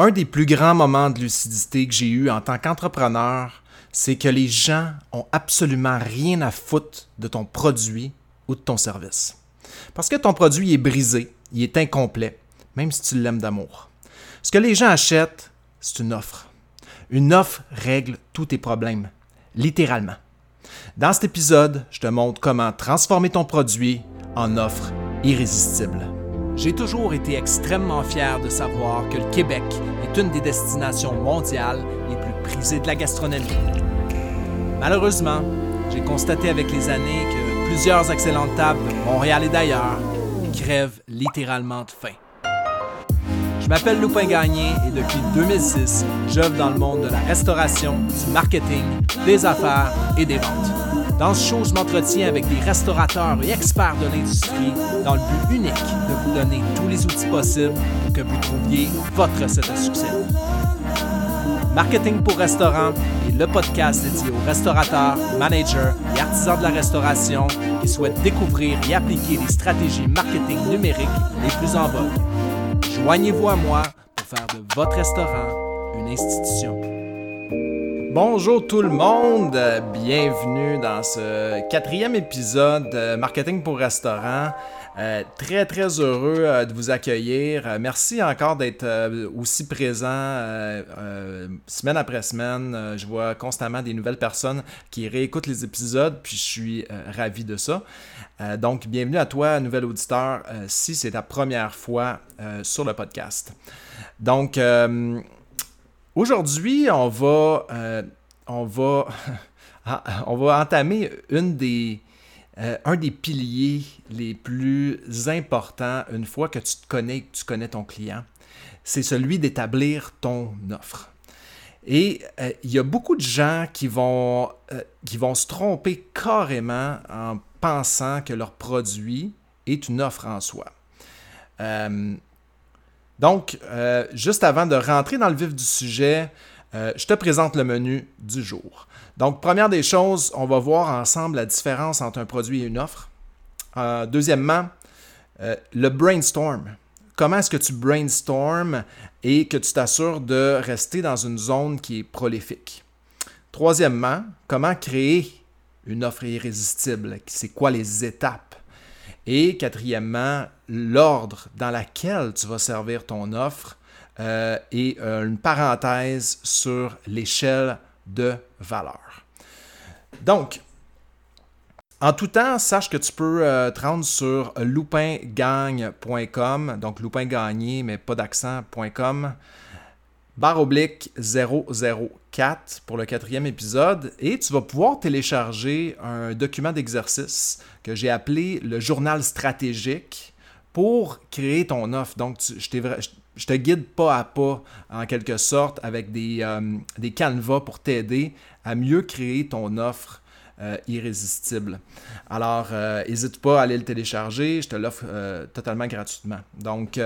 Un des plus grands moments de lucidité que j'ai eu en tant qu'entrepreneur, c'est que les gens ont absolument rien à foutre de ton produit ou de ton service. Parce que ton produit est brisé, il est incomplet, même si tu l'aimes d'amour. Ce que les gens achètent, c'est une offre. Une offre règle tous tes problèmes, littéralement. Dans cet épisode, je te montre comment transformer ton produit en offre irrésistible. J'ai toujours été extrêmement fier de savoir que le Québec est une des destinations mondiales les plus prisées de la gastronomie. Malheureusement, j'ai constaté avec les années que plusieurs excellentes tables de Montréal et d'ailleurs crèvent littéralement de faim. Je m'appelle Loupin Gagné et depuis 2006, j'œuvre dans le monde de la restauration, du marketing, des affaires et des ventes. Dans ce show, je m'entretiens avec des restaurateurs et experts de l'industrie dans le but unique de vous donner tous les outils possibles pour que vous trouviez votre recette à succès. Marketing pour restaurant est le podcast dédié aux restaurateurs, managers et artisans de la restauration qui souhaitent découvrir et appliquer les stratégies marketing numériques les plus en vogue. Joignez-vous à moi pour faire de votre restaurant une institution. Bonjour tout le monde, bienvenue dans ce quatrième épisode de Marketing pour restaurant. Euh, très très heureux euh, de vous accueillir. Euh, merci encore d'être aussi présent semaine après semaine. je vois constamment des nouvelles personnes qui réécoutent les épisodes, puis je suis ravi de ça. donc bienvenue à toi, nouvel auditeur, si c'est ta première fois sur le podcast. Donc Aujourd'hui, on va, euh, on va, ah, on va entamer une des, euh, un des piliers les plus importants une fois que tu te connais, que tu connais ton client. C'est celui d'établir ton offre. Et euh, il y a beaucoup de gens qui vont, qui vont se tromper carrément en pensant que leur produit est une offre en soi. Donc, euh, juste avant de rentrer dans le vif du sujet, euh, je te présente le menu du jour. Donc, première des choses, on va voir ensemble la différence entre un produit et une offre. Euh, deuxièmement, le brainstorm. Comment est-ce que tu brainstorm et que tu t'assures de rester dans une zone qui est prolifique? Troisièmement, comment créer une offre irrésistible? C'est quoi les étapes? Et quatrièmement, l'ordre dans lequel tu vas servir ton offre euh, et euh, une parenthèse sur l'échelle de valeur. Donc, en tout temps, sache que tu peux euh, te rendre sur loupingagne.com, donc loupin gagné, mais pas d'accent.com, barre oblique 004 pour le quatrième épisode et tu vas pouvoir télécharger un document d'exercice que j'ai appelé le journal stratégique pour créer ton offre. Donc, je, te guide pas à pas en quelque sorte avec des, euh, canevas pour t'aider à mieux créer ton offre euh, irrésistible. Alors, n'hésite euh, pas à aller le télécharger, je te l'offre totalement gratuitement. Donc,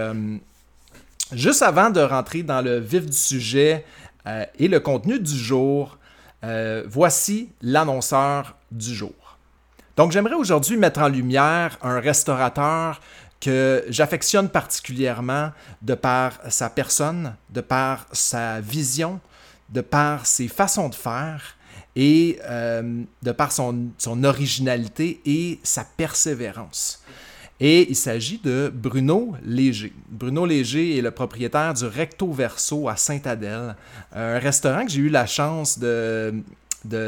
Juste avant de rentrer dans le vif du sujet et le contenu du jour, voici l'annonceur du jour. Donc j'aimerais aujourd'hui mettre en lumière un restaurateur que j'affectionne particulièrement de par sa personne, de par sa vision, de par ses façons de faire et euh, de par son, son originalité et sa persévérance. Et il s'agit de Bruno Léger. Bruno Léger est le propriétaire du Recto Verso à Saint-Adèle, un restaurant que j'ai eu la chance de,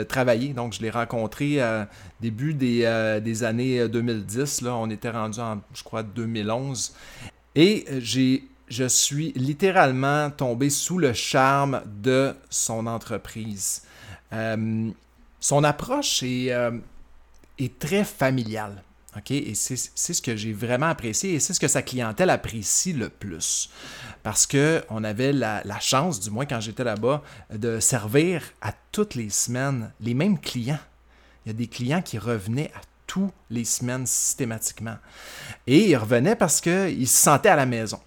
travailler. Donc, je l'ai rencontré à début des, euh, années 2010. Là, on était rendu en, je crois, 2011. Et j'ai, je suis littéralement tombé sous le charme de son entreprise. Euh, son approche euh, est très familiale. Et c'est ce que j'ai vraiment apprécié et c'est ce que sa clientèle apprécie le plus. Parce qu'on avait la, chance, du moins quand j'étais là-bas, de servir à toutes les semaines les mêmes clients. Il y a des clients qui revenaient à toutes les semaines systématiquement. Et ils revenaient parce qu'ils se sentaient à la maison.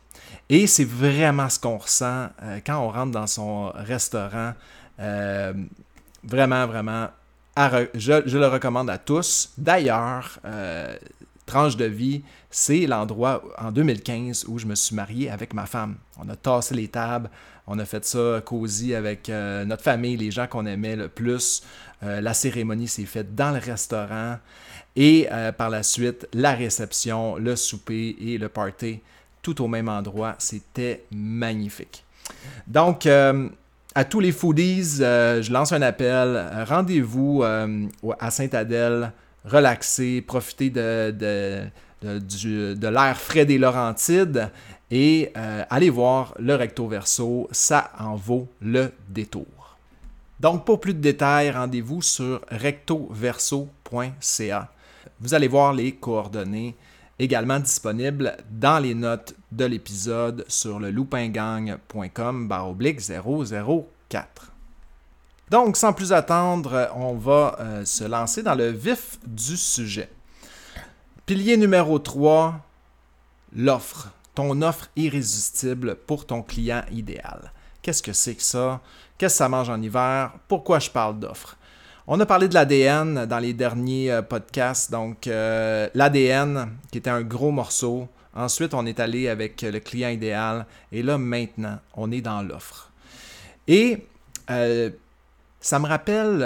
Et c'est vraiment ce qu'on ressent euh, quand on rentre dans son restaurant. Euh, vraiment, vraiment je, le recommande à tous. D'ailleurs, euh, tranche de vie, c'est l'endroit en 2015 où je me suis marié avec ma femme. On a tassé les tables, on a fait ça cosy avec euh, notre famille, les gens qu'on aimait le plus. Euh, la cérémonie s'est faite dans le restaurant et par la suite, la réception, le souper et le party, tout au même endroit. C'était magnifique. Donc, à tous les foodies, je lance un appel. Rendez-vous à Sainte-Adèle relaxer, profiter de, de, l'air frais des Laurentides et euh, aller voir le recto verso, ça en vaut le détour. Donc pour plus de détails, rendez-vous sur rectoverso.ca. Vous allez voir les coordonnées également disponibles dans les notes de l'épisode sur le loupingang.com 004. Donc, sans plus attendre, on va euh, se lancer dans le vif du sujet. Pilier numéro 3, l'offre. Ton offre irrésistible pour ton client idéal. Qu'est-ce que c'est que ça? Qu'est-ce que ça mange en hiver? Pourquoi je parle d'offre? On a parlé de l'ADN dans les derniers euh, podcasts. Donc, euh, l'ADN, qui était un gros morceau. Ensuite, on est allé avec le client idéal. Et là, maintenant, on est dans l'offre. Et ça me rappelle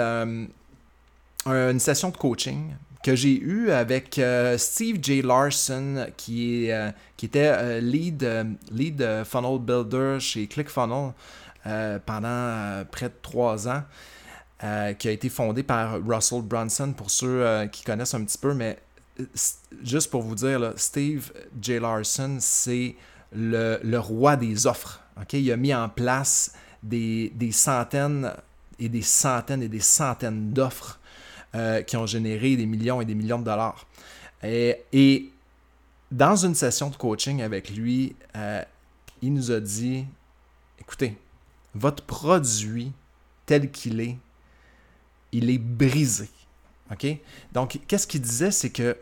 euh, une session de coaching que j'ai eue avec euh, Steve J. Larson, qui, euh, était lead, lead funnel builder chez ClickFunnels pendant près de trois ans, qui a été fondé par Russell Brunson, pour ceux qui connaissent un petit peu, mais juste pour vous dire, Steve J. Larson, c'est le, roi des offres. Il a mis en place des, des centaines et des centaines et des centaines d'offres euh, qui ont généré des millions et des millions de dollars. Et, dans une session de coaching avec lui, euh, il nous a dit, écoutez, votre produit tel qu'il est, il est brisé. OK? Donc, qu'est-ce qu'il disait? C'est que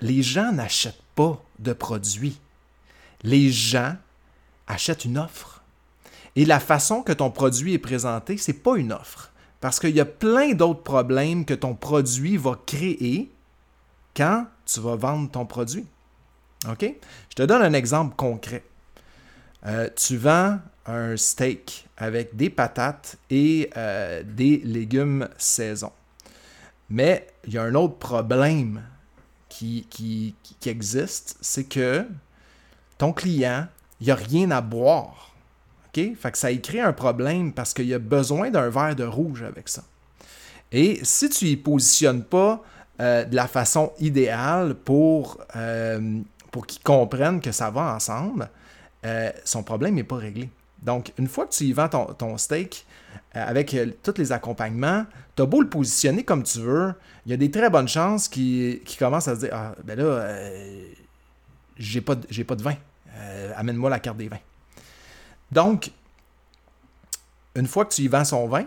les gens n'achètent pas de produits. Les gens achètent une offre. Et la façon que ton produit est présenté, ce n'est pas une offre. Parce qu'il y a plein d'autres problèmes que ton produit va créer quand tu vas vendre ton produit. OK? Je te donne un exemple concret. Euh, tu vends un steak avec des patates et euh, des légumes saison. Mais il y a un autre problème qui, qui existe, c'est que ton client, il n'y a rien à boire. Fait que ça crée un problème parce qu'il y a besoin d'un verre de rouge avec ça. Et si tu y positionnes pas euh, de la façon idéale pour, euh, pour qu'il comprenne que ça va ensemble, euh, son problème n'est pas réglé. Donc, une fois que tu y vends ton, steak avec tous les accompagnements, tu as beau le positionner comme tu veux, il y a des très bonnes chances qu'il commence à se dire Ah, ben là, j'ai pas, pas de vin. Amène-moi la carte des vins. Donc, une fois que tu y vends son vin,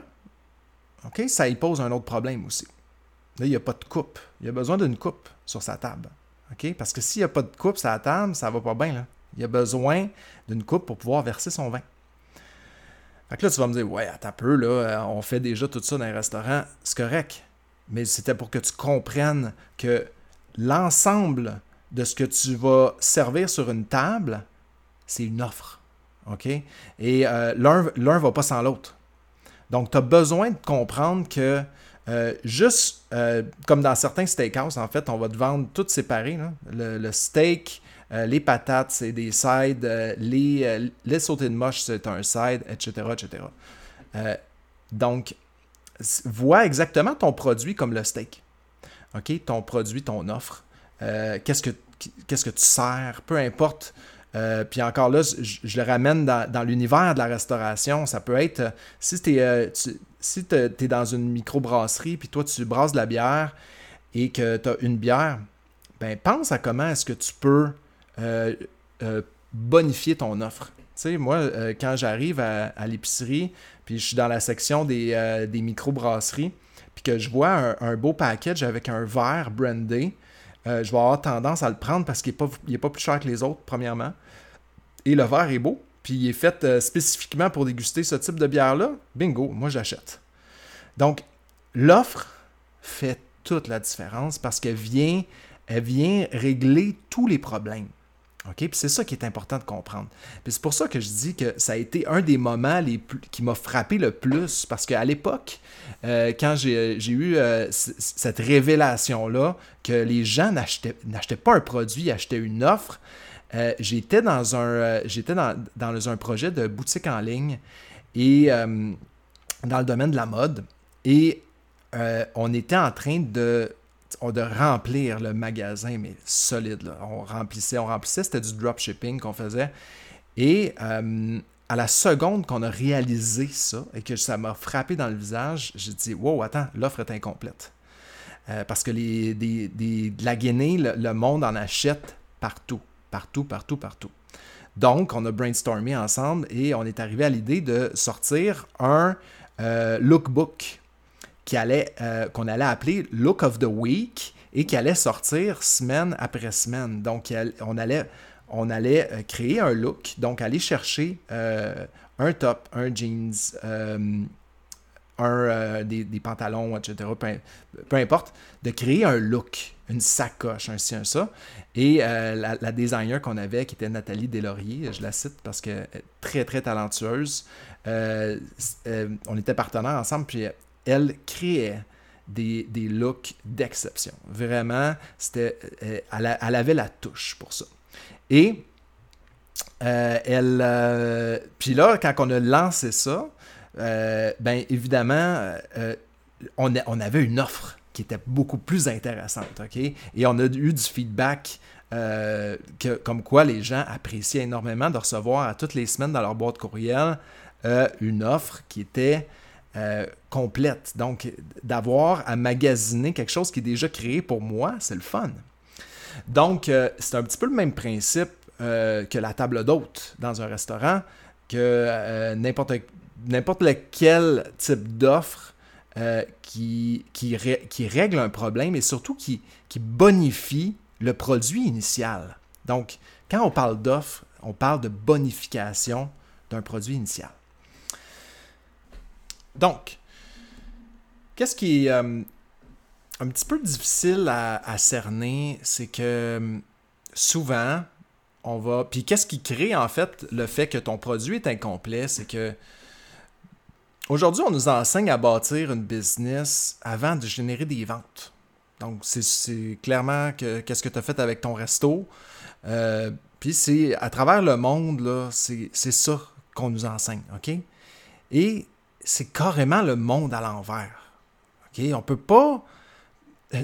OK, ça y pose un autre problème aussi. Là, il n'y a pas de coupe. Il a besoin d'une coupe sur sa table. Parce que s'il n'y a pas de coupe sur la table, ça ne va pas bien. Là. Il a besoin d'une coupe pour pouvoir verser son vin. Fait que là, tu vas me dire, ouais, attends un peu, là, euh, on fait déjà tout ça dans un restaurant. C'est correct. Mais c'était pour que tu comprennes que l'ensemble de ce que tu vas servir sur une table, c'est une offre. OK? Et euh, l'un ne va pas sans l'autre. Donc, tu as besoin de comprendre que euh, juste comme dans certains steakhouse, en fait, on va te vendre tout séparé. Le, steak, les patates, c'est des sides, les, les sautés de moche, c'est un side, etc. etc. donc, vois exactement ton produit comme le steak. OK? Ton produit, ton offre. qu'est-ce, que, que tu sers? Peu importe euh, puis encore là, je, le ramène dans, l'univers de la restauration. Ça peut être, euh, si tu es, euh, si es dans une microbrasserie, puis toi, tu brasses de la bière et que tu as une bière, ben pense à comment est-ce que tu peux bonifier ton offre. Tu sais, moi, quand j'arrive à, l'épicerie, puis je suis dans la section des, des microbrasseries, puis que je vois un, beau package avec un verre brandé, euh, je vais avoir tendance à le prendre parce qu'il n'est pas, plus cher que les autres, premièrement. Et le verre est beau, puis il est fait euh, spécifiquement pour déguster ce type de bière-là. Bingo, moi j'achète. Donc, l'offre fait toute la différence parce qu'elle vient elle vient régler tous les problèmes. OK? Puis c'est ça qui est important de comprendre. Puis c'est pour ça que je dis que ça a été un des moments les plus, qui m'a frappé le plus, parce qu'à l'époque, euh, quand j'ai eu euh, cette révélation-là, que les gens n'achetaient pas un produit, ils achetaient une offre, euh, j'étais dans un j'étais dans, dans, un projet de boutique en ligne et dans le domaine de la mode. Et on était en train de de remplir le magasin, mais solide. Là. On remplissait, on remplissait, c'était du dropshipping qu'on faisait. Et euh, à la seconde qu'on a réalisé ça et que ça m'a frappé dans le visage, j'ai dit Wow, attends, l'offre est incomplète. Euh, parce que les, de la Guinée, le, monde en achète partout, partout, partout, partout. Donc, on a brainstormé ensemble et on est arrivé à l'idée de sortir un euh, lookbook euh, qu'on allait appeler Look of the Week et qui allait sortir semaine après semaine. Donc, on allait, on allait euh, créer un look, donc aller chercher euh, un top, un jeans, un, des, pantalons, etc. Peu, importe, de créer un look, une sacoche, un ci, un ça. Et la, designer qu'on avait, qui était Nathalie Deslauriers, je la cite parce est très, très talentueuse, on était partenaires ensemble, puis elle créait des, looks d'exception. Vraiment, c'était, euh, elle, avait la touche pour ça. Et euh, elle, euh, puis là, quand on a lancé ça, ben évidemment, on, avait une offre qui était beaucoup plus intéressante, ok? Et on a eu du feedback comme quoi les gens appréciaient énormément de recevoir à toutes les semaines dans leur boîte courriel une offre qui était euh, complète. Donc, d'avoir à magasiner quelque chose qui est déjà créé pour moi, c'est le fun. Donc, euh, c'est un petit peu le même principe euh, que la table d'hôte dans un restaurant, que n'importe, n'importe lequel type d'offre qui, règle un problème et surtout qui, qui bonifie le produit initial. Donc, quand on parle d'offre, on parle de bonification d'un produit initial. Donc, qu'est-ce qui est euh, un petit peu difficile à, cerner, c'est que euh, souvent, on va. Puis qu'est-ce qui crée en fait le fait que ton produit est incomplet, c'est que aujourd'hui, on nous enseigne à bâtir une business avant de générer des ventes. Donc, c'est clairement que qu'est-ce que tu as fait avec ton resto. Euh, puis c'est à travers le monde, c'est ça qu'on nous enseigne, OK? Et c'est carrément le monde à l'envers. OK? On peut pas.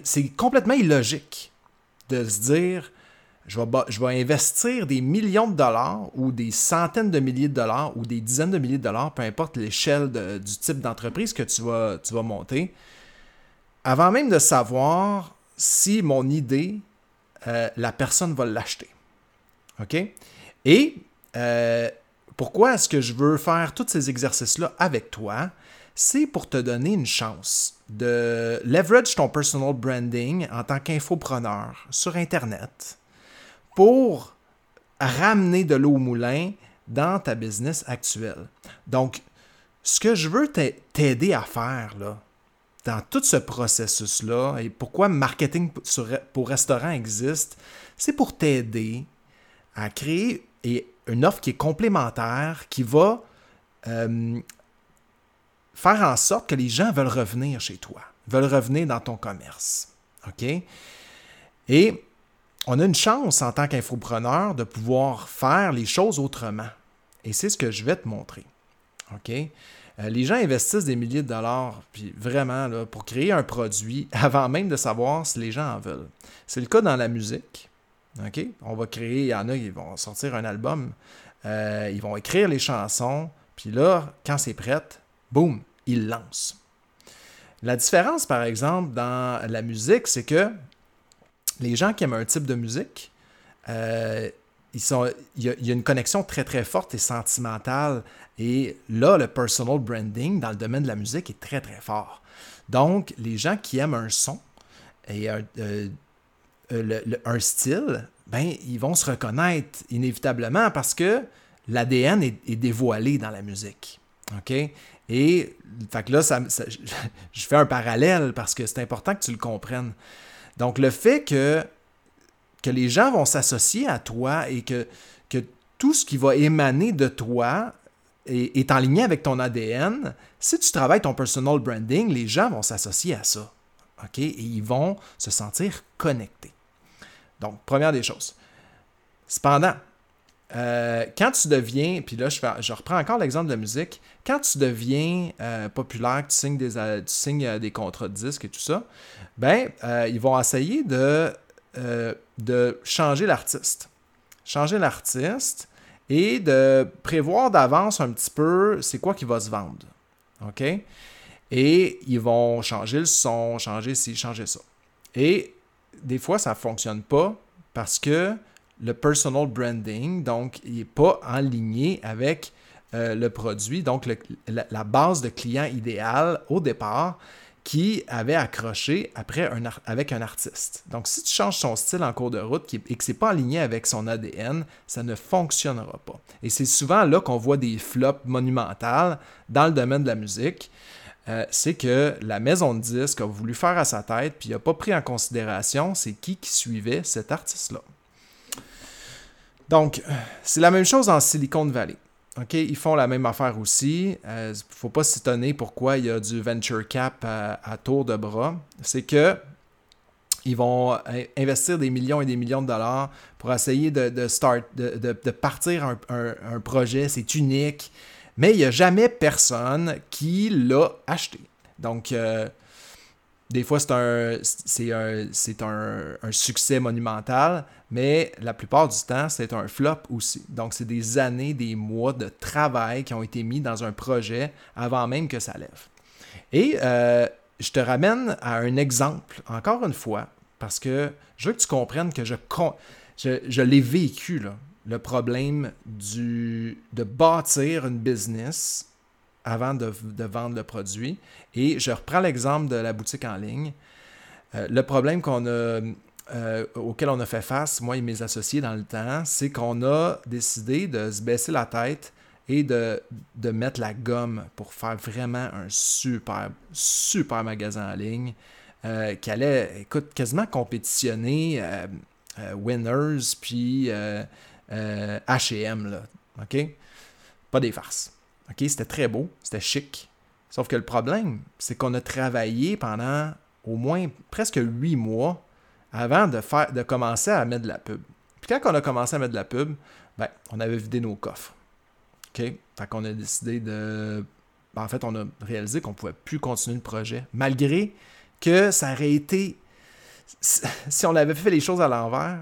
C'est complètement illogique de se dire je vais, investir des millions de dollars ou des centaines de milliers de dollars ou des dizaines de milliers de dollars, peu importe l'échelle du type d'entreprise que tu vas, tu vas monter, avant même de savoir si mon idée, euh, la personne va l'acheter. OK? Et euh, pourquoi est-ce que je veux faire tous ces exercices-là avec toi? C'est pour te donner une chance de leverage ton personal branding en tant qu'infopreneur sur Internet pour ramener de l'eau au moulin dans ta business actuelle. Donc, ce que je veux t'aider à faire là, dans tout ce processus-là, et pourquoi marketing pour restaurant existe, c'est pour t'aider à créer et une offre qui est complémentaire, qui va euh, faire en sorte que les gens veulent revenir chez toi, veulent revenir dans ton commerce. OK? Et on a une chance en tant qu'infopreneur de pouvoir faire les choses autrement. Et c'est ce que je vais te montrer. OK? Euh, les gens investissent des milliers de dollars, puis vraiment, pour créer un produit avant même de savoir si les gens en veulent. C'est le cas dans la musique. On va créer, il y en a, ils vont sortir un album, euh, ils vont écrire les chansons, puis là, quand c'est prêt, boum, ils lancent. La différence, par exemple, dans la musique, c'est que les gens qui aiment un type de musique, euh, ils sont, il, y a, il y a une connexion très très forte et sentimentale. Et là, le personal branding dans le domaine de la musique est très très fort. Donc, les gens qui aiment un son et un, euh, euh, un style, ben, ils vont se reconnaître inévitablement parce que l'ADN est, dévoilé dans la musique. OK? Et fait là, ça, je fais un parallèle parce que c'est important que tu le comprennes. Donc, le fait que que les gens vont s'associer à toi et que, que tout ce qui va émaner de toi est, est en ligne avec ton ADN, si tu travailles ton personal branding, les gens vont s'associer à ça. OK? Et ils vont se sentir connectés. Donc, première des choses. Cependant, euh, quand tu deviens, puis là je, reprends encore l'exemple de la musique, quand tu deviens euh, populaire, tu signes, des, euh, tu signes des contrats de disques et tout ça, ben ils vont essayer de, de changer l'artiste. Changer l'artiste et de prévoir d'avance un petit peu c'est quoi qui va se vendre. OK? Et ils vont changer le son, changer ci, changer ça. Et des fois, ça ne fonctionne pas parce que le personal branding, donc, il n'est pas aligné avec euh, le produit, donc la, base de client idéal au départ qui avait accroché après avec un artiste. Donc, si tu changes son style en cours de route et que ce n'est pas aligné avec son ADN, ça ne fonctionnera pas. Et c'est souvent là qu'on voit des flops monumentales dans le domaine de la musique. Euh, c'est que la maison de disques a voulu faire à sa tête, puis il n'a pas pris en considération c'est qui qui suivait cet artiste-là. Donc, c'est la même chose en Silicon Valley. Ils font la même affaire aussi. Il euh, ne faut pas s'étonner pourquoi il y a du venture cap à, tour de bras. C'est que ils vont investir des millions et des millions de dollars pour essayer de, partir un projet. C'est unique, mais il n'y a jamais personne qui l'a acheté. Donc, euh, des fois, c'est un, succès monumental, mais la plupart du temps, c'est un flop aussi. Donc, c'est des années, des mois de travail qui ont été mis dans un projet avant même que ça lève. Et euh, je te ramène à un exemple, encore une fois, parce que je veux que tu comprennes que je, je, l'ai vécu, le problème de bâtir une business avant de, vendre le produit. Et je reprends l'exemple de la boutique en ligne. Euh, le problème euh, auquel on a fait face, moi et mes associés dans le temps, c'est qu'on a décidé de se baisser la tête et de, de, mettre la gomme pour faire vraiment un super, super magasin en ligne euh, qui allait, quasiment compétitionner Winners puis HM, là. OK? Pas des farces. OK, c'était très beau, c'était chic. Sauf que le problème, c'est qu'on a travaillé pendant au moins presque huit mois avant de, commencer à mettre de la pub. Puis quand on a commencé à mettre de la pub, ben, on avait vidé nos coffres. OK? Fait qu'on a décidé de. Ben, en fait, on a réalisé qu'on ne pouvait plus continuer le projet, malgré que ça aurait été. Si on avait fait les choses à l'envers,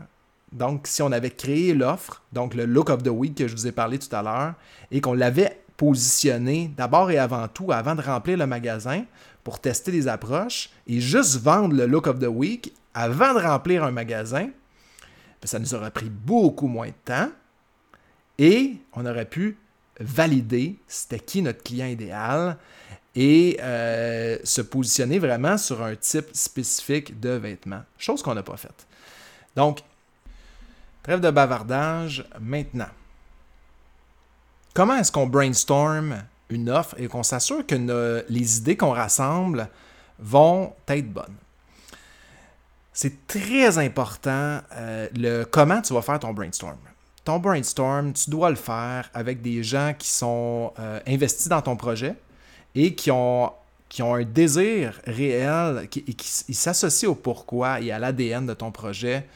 donc si on avait créé l'offre, donc le look of the week que je vous ai parlé tout à l'heure, et qu'on l'avait positionner d'abord et avant tout, avant de remplir le magasin, pour tester des approches et juste vendre le look of the week avant de remplir un magasin, ben, ça nous aurait pris beaucoup moins de temps et on aurait pu valider c'était qui notre client idéal et euh, se positionner vraiment sur un type spécifique de vêtements, chose qu'on n'a pas faite. Donc, trêve de bavardage maintenant. Comment est-ce qu'on brainstorm une offre et qu'on s'assure que les idées qu'on rassemble vont être bonnes? C'est très important euh, le comment tu vas faire ton brainstorm. Ton brainstorm, tu dois le faire avec des gens qui sont euh, investis dans ton projet et qui ont, qui ont un désir réel qui, et qui, s'associent au pourquoi et à l'ADN de ton projet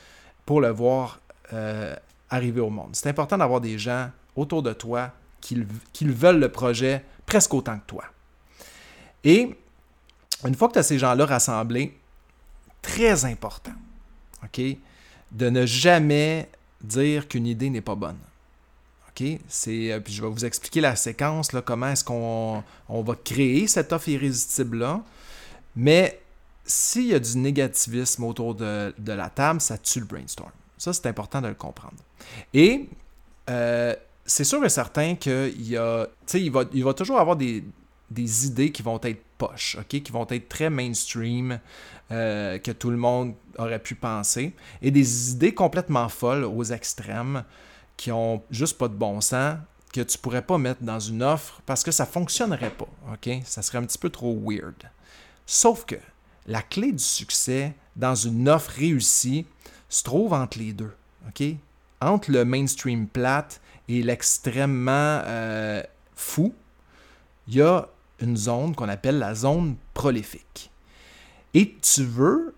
pour le voir euh, arriver au monde. C'est important d'avoir des gens autour de toi qu'ils veulent le projet presque autant que toi. Et une fois que tu as ces gens-là rassemblés, très important, OK, de ne jamais dire qu'une idée n'est pas bonne. Euh, je vais vous expliquer la séquence, là, comment est-ce qu'on on va créer cette offre irrésistible-là. Mais s'il y a du négativisme autour de, de, la table, ça tue le brainstorm. Ça, c'est important de le comprendre. Et euh, c'est sûr et certain qu'il y a, il va, il va toujours avoir des, idées qui vont être poches, ok, qui vont être très mainstream, euh, que tout le monde aurait pu penser, et des idées complètement folles aux extrêmes qui ont juste pas de bon sens, que tu pourrais pas mettre dans une offre parce que ça fonctionnerait pas, ok, ça serait un petit peu trop weird. Sauf que la clé du succès dans une offre réussie, se trouve entre les deux. OK? Entre le mainstream plate et l'extrêmement euh, fou, il y a une zone qu'on appelle la zone prolifique. Et tu veux,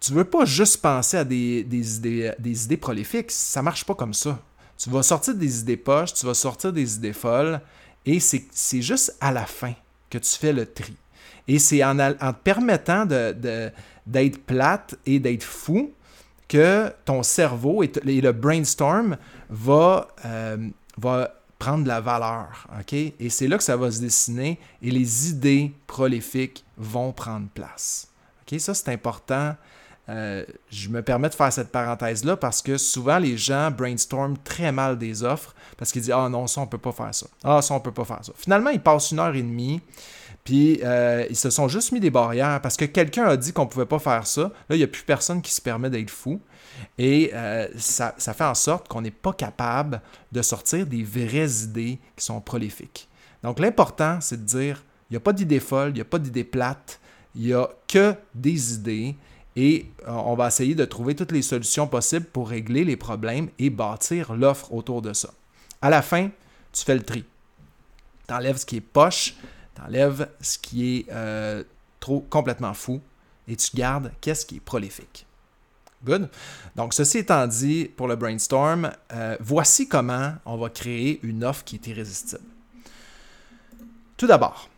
tu veux pas juste penser à des, idées, des idées prolifiques, ça marche pas comme ça. Tu vas sortir des idées poches, tu vas sortir des idées folles, et c'est juste à la fin que tu fais le tri. Et c'est en, te permettant d'être plate et d'être fou que ton cerveau et, le brainstorm va, euh, va prendre de la valeur. Et c'est là que ça va se dessiner et les idées prolifiques vont prendre place. Ça, c'est important. Euh, je me permets de faire cette parenthèse-là parce que souvent les gens brainstorment très mal des offres parce qu'ils disent Ah non, ça on peut pas faire ça. Ah, ça on peut pas faire ça. Finalement, ils passent une heure et demie, puis euh, ils se sont juste mis des barrières parce que quelqu'un a dit qu'on pouvait pas faire ça. Là, il n'y a plus personne qui se permet d'être fou. Et euh, ça, fait en sorte qu'on n'est pas capable de sortir des vraies idées qui sont prolifiques. Donc l'important, c'est de dire, il n'y a pas d'idées folles, il n'y a pas d'idées plates, il n'y a que des idées et euh, on va essayer de trouver toutes les solutions possibles pour régler les problèmes et bâtir l'offre autour de ça. À la fin, tu fais le tri. Tu enlèves ce qui est poche, tu enlèves ce qui est euh, trop complètement fou et tu gardes qu'est-ce qui est prolifique. Good. Donc, ceci étant dit, pour le brainstorm, euh, voici comment on va créer une offre qui est irrésistible. Tout d'abord,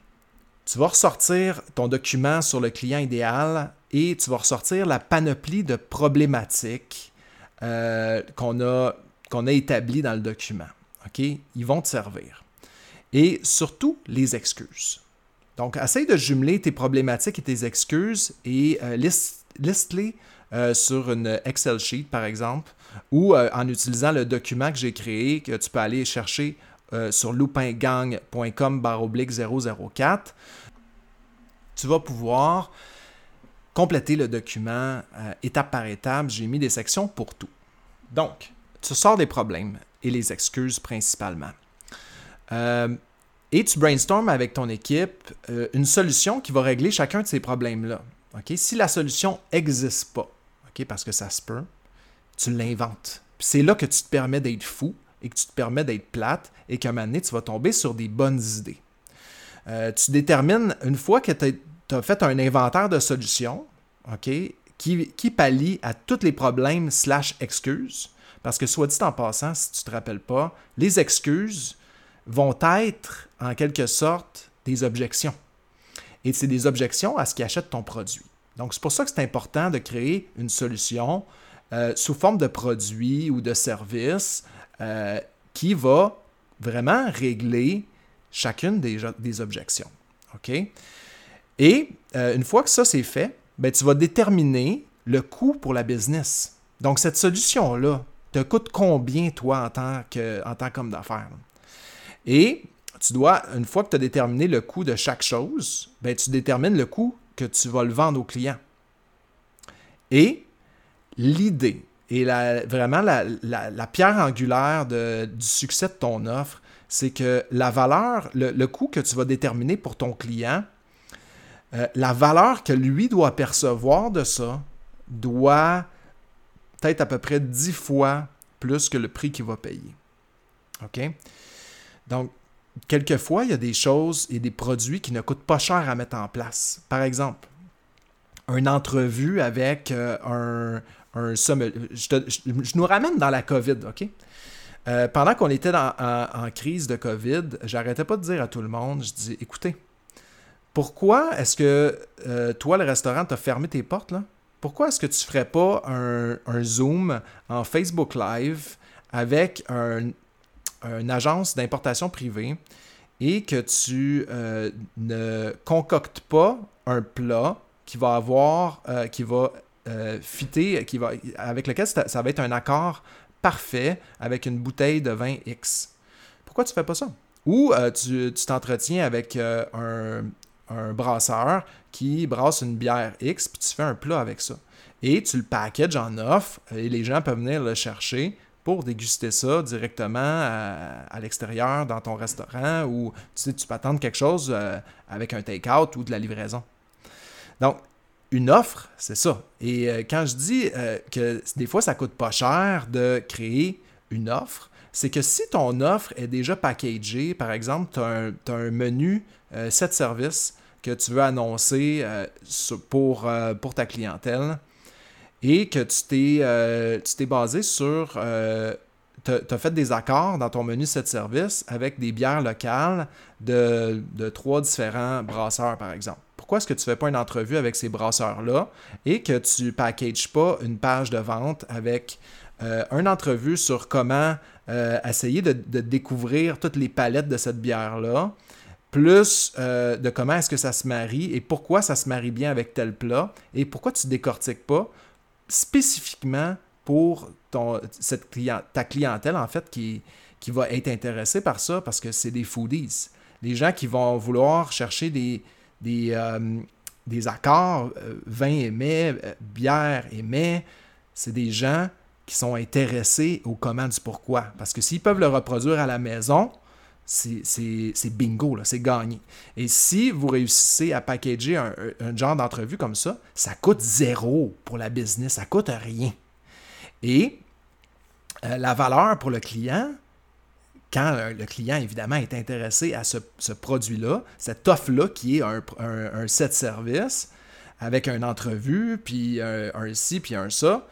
tu vas ressortir ton document sur le client idéal et tu vas ressortir la panoplie de problématiques euh, qu'on a, qu'on a établies dans le document. OK? Ils vont te servir. Et surtout, les excuses. Donc, essaye de jumeler tes problématiques et tes excuses et euh, liste-les euh, sur une Excel sheet, par exemple, ou euh, en utilisant le document que j'ai créé, que tu peux aller chercher sur loupingang.com 004, tu vas pouvoir compléter le document étape par étape. J'ai mis des sections pour tout. Donc, tu sors des problèmes et les excuses principalement. Et tu brainstormes avec ton équipe une solution qui va régler chacun de ces problèmes-là. Si la solution n'existe pas, parce que ça se peut, tu l'inventes. C'est là que tu te permets d'être fou et que tu te permets d'être plate et qu'à un moment donné, tu vas tomber sur des bonnes idées. Euh, tu détermines, une fois que tu as fait un inventaire de solutions, OK, qui, qui pallie à tous les problèmes slash excuses, parce que soit dit en passant, si tu ne te rappelles pas, les excuses vont être en quelque sorte des objections. Et c'est des objections à ce qui achète ton produit. Donc, c'est pour ça que c'est important de créer une solution euh, sous forme de produit ou de service euh, qui va vraiment régler chacune des, objections. OK? Et euh, une fois que ça c'est fait, ben, tu vas déterminer le coût pour la business. Donc, cette solution-là te coûte combien, toi, en tant, que, en tant qu'homme d'affaires? Et tu dois, une fois que tu as déterminé le coût de chaque chose, ben, tu détermines le coût que tu vas le vendre au client. Et l'idée et vraiment la, pierre angulaire du succès de ton offre, c'est que la valeur, le, coût que tu vas déterminer pour ton client, euh, la valeur que lui doit percevoir de ça doit être à peu près 10 fois plus que le prix qu'il va payer. OK? Donc, quelquefois, il y a des choses et des produits qui ne coûtent pas cher à mettre en place. Par exemple, une entrevue avec euh, un, un je, nous ramène dans la COVID, OK? Euh, pendant qu'on était en, crise de COVID, j'arrêtais pas de dire à tout le monde, je dis, écoutez, pourquoi est-ce que euh, toi, le restaurant, t'as fermé tes portes, là? Pourquoi est-ce que tu ferais pas un Zoom en Facebook Live avec un, une agence d'importation privée et que tu euh, ne concoctes pas un plat qui va avoir, euh, qui va euh, fitter, qui va, avec lequel ça, va être un accord parfait avec une bouteille de vin X. Pourquoi tu fais pas ça? Ou tu t'entretiens avec un, un, brasseur qui brasse une bière X, puis tu fais un plat avec ça. Et tu le packages en offre, et les gens peuvent venir le chercher pour déguster ça directement à, l'extérieur dans ton restaurant ou tu sais, tu peux attendre quelque chose euh, avec un take-out ou de la livraison. Donc, une offre, c'est ça. Et euh, quand je dis euh, que des fois ça coûte pas cher de créer une offre, c'est que si ton offre est déjà packagée, par exemple, tu as, un menu 7 services que tu veux annoncer pour, pour ta clientèle et que tu t'es basé sur tu as fait des accords dans ton menu 7 services avec des bières locales de, trois différents brasseurs, par exemple. Pourquoi est-ce que tu ne fais pas une entrevue avec ces brasseurs-là et que tu ne packages pas une page de vente avec euh, une entrevue sur comment euh, essayer de, découvrir toutes les palettes de cette bière-là, plus euh, de comment est-ce que ça se marie et pourquoi ça se marie bien avec tel plat et pourquoi tu ne décortiques pas spécifiquement pour ton, cette ta clientèle, en fait, qui, qui va être intéressée par ça parce que c'est des foodies. Les gens qui vont vouloir chercher des, des, euh, des accords, euh, vin et mets, euh, bière et mets, c'est des gens qui sont intéressés au comment du pourquoi. Parce que s'ils peuvent le reproduire à la maison, c'est bingo, c'est gagné. Et si vous réussissez à packager un, un genre d'entrevue comme ça, ça coûte zéro pour la business, ça coûte rien. Et euh, la valeur pour le client, quand euh, le client, évidemment, est intéressé à ce, produit-là, cette offre-là qui est un, set service avec une entrevue, puis un, ci, puis un ça,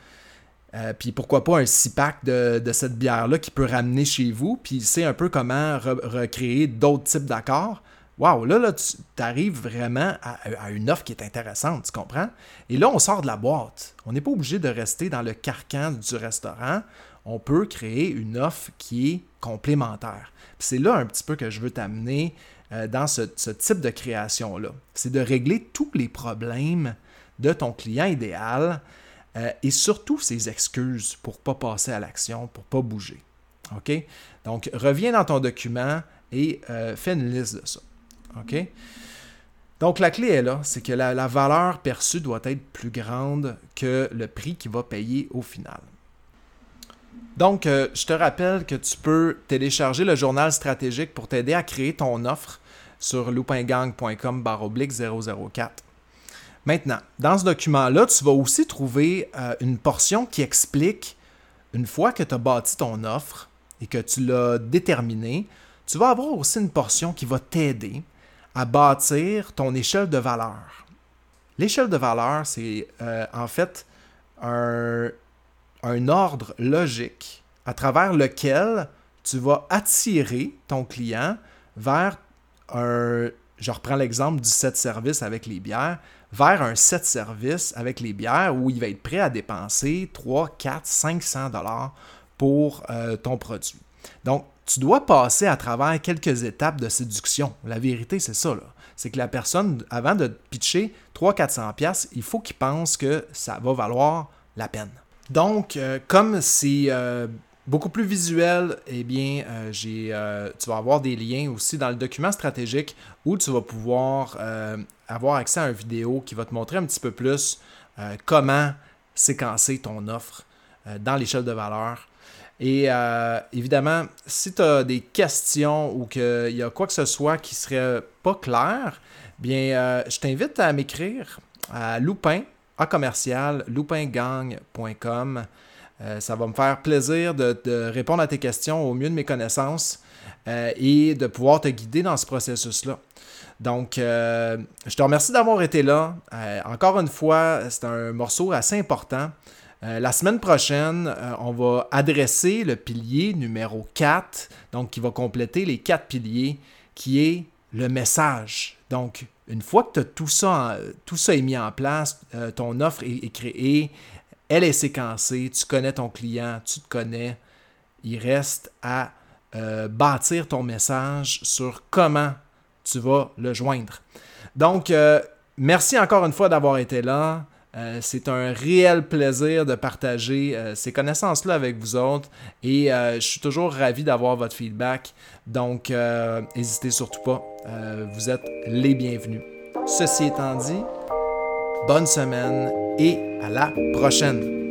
euh, puis pourquoi pas un six-pack de, cette bière-là qui peut ramener chez vous, puis c'est un peu comment recréer d'autres types d'accords. Waouh, là, là, tu arrives vraiment à, une offre qui est intéressante, tu comprends? Et là, on sort de la boîte. On n'est pas obligé de rester dans le carcan du restaurant. On peut créer une offre qui est complémentaire. C'est là un petit peu que je veux t'amener euh, dans ce, type de création-là. C'est de régler tous les problèmes de ton client idéal euh, et surtout ses excuses pour pas passer à l'action, pour pas bouger. OK? Donc, reviens dans ton document et euh, fais une liste de ça. Donc la clé est là, c'est que la, valeur perçue doit être plus grande que le prix qu'il va payer au final. Donc, euh, je te rappelle que tu peux télécharger le journal stratégique pour t'aider à créer ton offre sur loupingang.com 004. Maintenant, dans ce document-là, tu vas aussi trouver euh, une portion qui explique, une fois que tu as bâti ton offre et que tu l'as déterminée, tu vas avoir aussi une portion qui va t'aider à bâtir ton échelle de valeur. L'échelle de valeur, c'est euh, en fait un, un ordre logique à travers lequel tu vas attirer ton client vers un, je reprends l'exemple du set service avec les bières, vers un set service avec les bières où il va être prêt à dépenser 3, 4, 500 dollars pour euh, ton produit. Donc, tu dois passer à travers quelques étapes de séduction. La vérité, c'est ça. C'est que la personne, avant de pitcher 300-400$, il faut qu'il pense que ça va valoir la peine. Donc, euh, comme c'est euh, beaucoup plus visuel, eh bien, euh, j'ai, tu vas avoir des liens aussi dans le document stratégique où tu vas pouvoir avoir accès à une vidéo qui va te montrer un petit peu plus comment séquencer ton offre dans l'échelle de valeur et euh, évidemment, si tu as des questions ou qu'il y a quoi que ce soit qui serait pas clair, bien, euh, je t'invite à m'écrire à loupin, à commercial, loupingang.com. Euh, ça va me faire plaisir de, répondre à tes questions au mieux de mes connaissances et de pouvoir te guider dans ce processus-là. Donc, je te remercie d'avoir été là. encore une fois, c'est un morceau assez important. Euh, la semaine prochaine, euh, on va adresser le pilier numéro 4, donc qui va compléter les quatre piliers, qui est le message. Donc, une fois que tout ça, tout ça est mis en place, euh, ton offre est, créée, elle est séquencée, tu connais ton client, tu te connais, il reste à bâtir ton message sur comment tu vas le joindre. Donc, merci encore une fois d'avoir été là. Euh, c'est un réel plaisir de partager euh, ces connaissances-là avec vous autres et euh, je suis toujours ravi d'avoir votre feedback. Donc, n'hésitez surtout pas. vous êtes les bienvenus. Ceci étant dit, bonne semaine et à la prochaine.